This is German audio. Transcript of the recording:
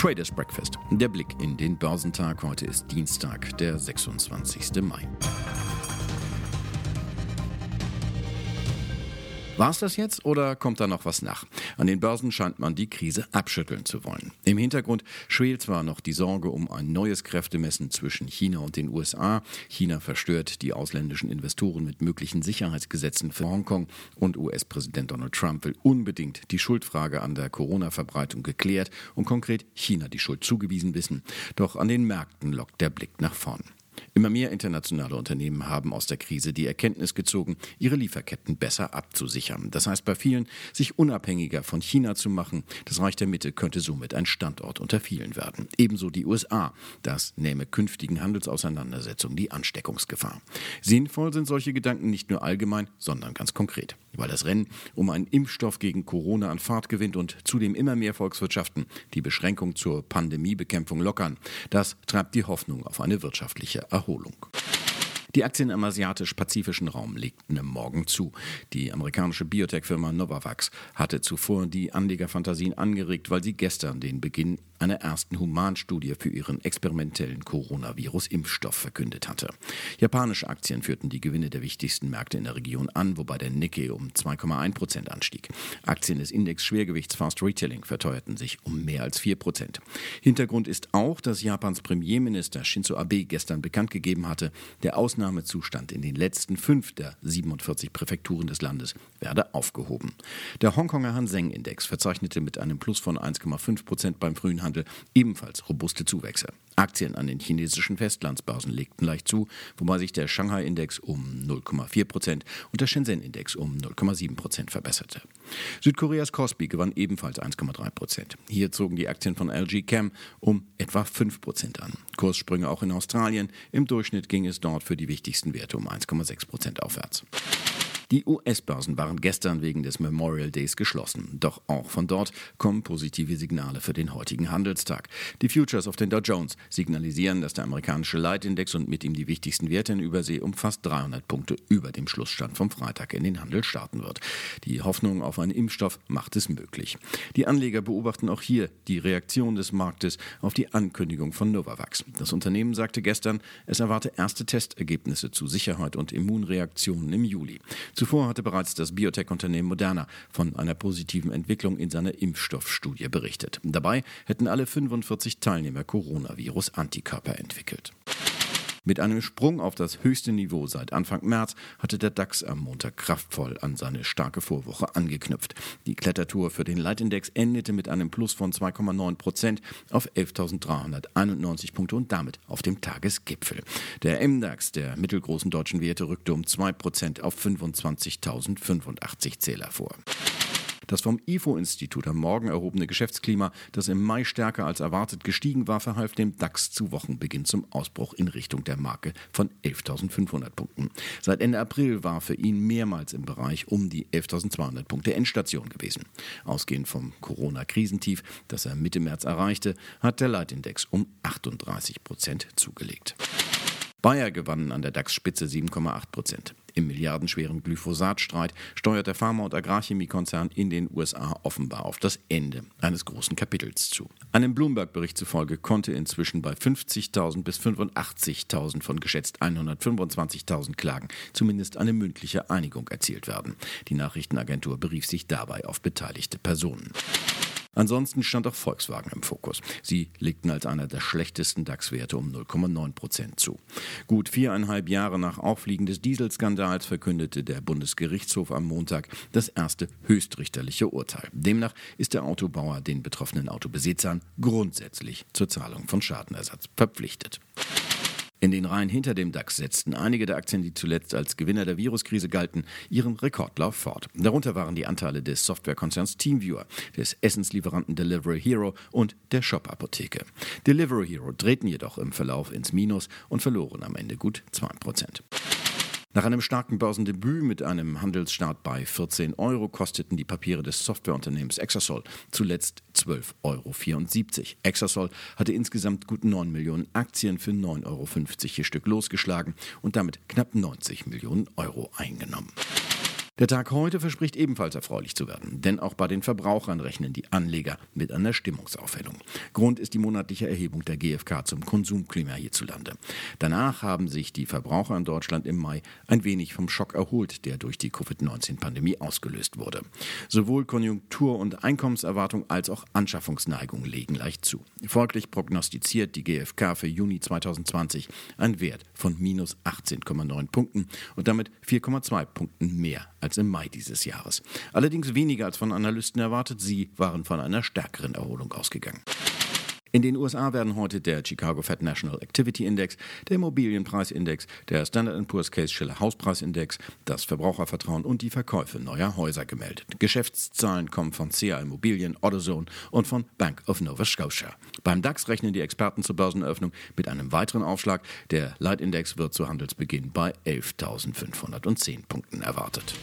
Traders Breakfast. Der Blick in den Börsentag. Heute ist Dienstag, der 26. Mai. War es das jetzt oder kommt da noch was nach? An den Börsen scheint man die Krise abschütteln zu wollen. Im Hintergrund schwelt zwar noch die Sorge um ein neues Kräftemessen zwischen China und den USA. China verstört die ausländischen Investoren mit möglichen Sicherheitsgesetzen für Hongkong und US-Präsident Donald Trump will unbedingt die Schuldfrage an der Corona-Verbreitung geklärt und konkret China die Schuld zugewiesen wissen. Doch an den Märkten lockt der Blick nach vorn. Immer mehr internationale Unternehmen haben aus der Krise die Erkenntnis gezogen, ihre Lieferketten besser abzusichern. Das heißt bei vielen, sich unabhängiger von China zu machen. Das Reich der Mitte könnte somit ein Standort unter vielen werden. Ebenso die USA. Das nähme künftigen Handelsauseinandersetzungen die Ansteckungsgefahr. Sinnvoll sind solche Gedanken nicht nur allgemein, sondern ganz konkret. Weil das Rennen um einen Impfstoff gegen Corona an Fahrt gewinnt und zudem immer mehr Volkswirtschaften die Beschränkung zur Pandemiebekämpfung lockern. Das treibt die Hoffnung auf eine wirtschaftliche Erholung. Die Aktien im asiatisch-pazifischen Raum legten am Morgen zu. Die amerikanische Biotech-Firma Novavax hatte zuvor die Anlegerfantasien angeregt, weil sie gestern den Beginn einer ersten Humanstudie für ihren experimentellen Coronavirus-Impfstoff verkündet hatte. Japanische Aktien führten die Gewinne der wichtigsten Märkte in der Region an, wobei der Nikkei um 2,1 Prozent anstieg. Aktien des Index Schwergewichts Fast Retailing verteuerten sich um mehr als 4 Prozent. Hintergrund ist auch, dass Japans Premierminister Shinzo Abe gestern bekannt gegeben hatte, der Ausnahmezustand in den letzten fünf der 47 Präfekturen des Landes werde aufgehoben. Der Hongkonger Hang-Seng-Index verzeichnete mit einem Plus von 1,5 Prozent beim frühen Einzelhandel ebenfalls robuste Zuwächse. Aktien an den chinesischen Festlandsbörsen legten leicht zu, wobei sich der Shanghai-Index um 0,4 Prozent und der Shenzhen-Index um 0,7 Prozent verbesserte. Südkoreas Kospi gewann ebenfalls 1,3 Prozent. Hier zogen die Aktien von LG Chem um etwa 5 Prozent an. Kurssprünge auch in Australien. Im Durchschnitt ging es dort für die wichtigsten Werte um 1,6 Prozent aufwärts. Die US-Börsen waren gestern wegen des Memorial Days geschlossen. Doch auch von dort kommen positive Signale für den heutigen Handelstag. Die Futures auf den Dow Jones signalisieren, dass der amerikanische Leitindex und mit ihm die wichtigsten Werte in Übersee um fast 300 Punkte über dem Schlussstand vom Freitag in den Handel starten wird. Die Hoffnung auf einen Impfstoff macht es möglich. Die Anleger beobachten auch hier die Reaktion des Marktes auf die Ankündigung von Novavax. Das Unternehmen sagte gestern, es erwarte erste Testergebnisse zu Sicherheit und Immunreaktionen im Juli. Zuvor hatte bereits das Biotech-Unternehmen Moderna von einer positiven Entwicklung in seiner Impfstoffstudie berichtet. Dabei hätten alle 45 Teilnehmer Coronavirus-Antikörper entwickelt. Mit einem Sprung auf das höchste Niveau seit Anfang März hatte der DAX am Montag kraftvoll an seine starke Vorwoche angeknüpft. Die Klettertour für den Leitindex endete mit einem Plus von 2,9 Prozent auf 11.391 Punkte und damit auf dem Tagesgipfel. Der MDAX der mittelgroßen deutschen Werte rückte um 2 Prozent auf 25.085 Zähler vor. Das vom IFO-Institut am Morgen erhobene Geschäftsklima, das im Mai stärker als erwartet gestiegen war, verhalf dem DAX zu Wochenbeginn zum Ausbruch in Richtung der Marke von 11.500 Punkten. Seit Ende April war für ihn mehrmals im Bereich um die 11.200 Punkte Endstation gewesen. Ausgehend vom Corona-Krisentief, das er Mitte März erreichte, hat der Leitindex um 38 Prozent zugelegt. Bayer gewannen an der DAX-Spitze 7,8 Prozent. Im milliardenschweren Glyphosatstreit steuert der Pharma- und Agrarchemiekonzern in den USA offenbar auf das Ende eines großen Kapitels zu. Einem Bloomberg-Bericht zufolge konnte inzwischen bei 50.000 bis 85.000 von geschätzt 125.000 Klagen zumindest eine mündliche Einigung erzielt werden. Die Nachrichtenagentur berief sich dabei auf beteiligte Personen. Ansonsten stand auch Volkswagen im Fokus. Sie legten als einer der schlechtesten DAX-Werte um 0,9 Prozent zu. Gut viereinhalb Jahre nach Auffliegen des Dieselskandals verkündete der Bundesgerichtshof am Montag das erste höchstrichterliche Urteil. Demnach ist der Autobauer den betroffenen Autobesitzern grundsätzlich zur Zahlung von Schadenersatz verpflichtet. In den Reihen hinter dem DAX setzten einige der Aktien, die zuletzt als Gewinner der Viruskrise galten, ihren Rekordlauf fort. Darunter waren die Anteile des Softwarekonzerns Teamviewer, des Essenslieferanten Delivery Hero und der Shop-Apotheke. Delivery Hero drehten jedoch im Verlauf ins Minus und verloren am Ende gut 2%. Nach einem starken Börsendebüt mit einem Handelsstart bei 14 Euro kosteten die Papiere des Softwareunternehmens Exasol zuletzt 12,74 Euro. Exasol hatte insgesamt gut 9 Millionen Aktien für 9,50 Euro je Stück losgeschlagen und damit knapp 90 Millionen Euro eingenommen. Der Tag heute verspricht ebenfalls erfreulich zu werden, denn auch bei den Verbrauchern rechnen die Anleger mit einer Stimmungsaufhellung. Grund ist die monatliche Erhebung der GfK zum Konsumklima hierzulande. Danach haben sich die Verbraucher in Deutschland im Mai ein wenig vom Schock erholt, der durch die Covid-19-Pandemie ausgelöst wurde. Sowohl Konjunktur- und Einkommenserwartung als auch Anschaffungsneigung legen leicht zu. Folglich prognostiziert die GfK für Juni 2020 einen Wert von minus 18,9 Punkten und damit 4,2 Punkten mehr als als im Mai dieses Jahres. Allerdings weniger als von Analysten erwartet. Sie waren von einer stärkeren Erholung ausgegangen. In den USA werden heute der Chicago Fed National Activity Index, der Immobilienpreisindex, der Standard Poor's Case Schiller Hauspreisindex, das Verbrauchervertrauen und die Verkäufe neuer Häuser gemeldet. Geschäftszahlen kommen von CA Immobilien, AutoZone und von Bank of Nova Scotia. Beim DAX rechnen die Experten zur Börseneröffnung mit einem weiteren Aufschlag. Der Leitindex wird zu Handelsbeginn bei 11.510 Punkten erwartet.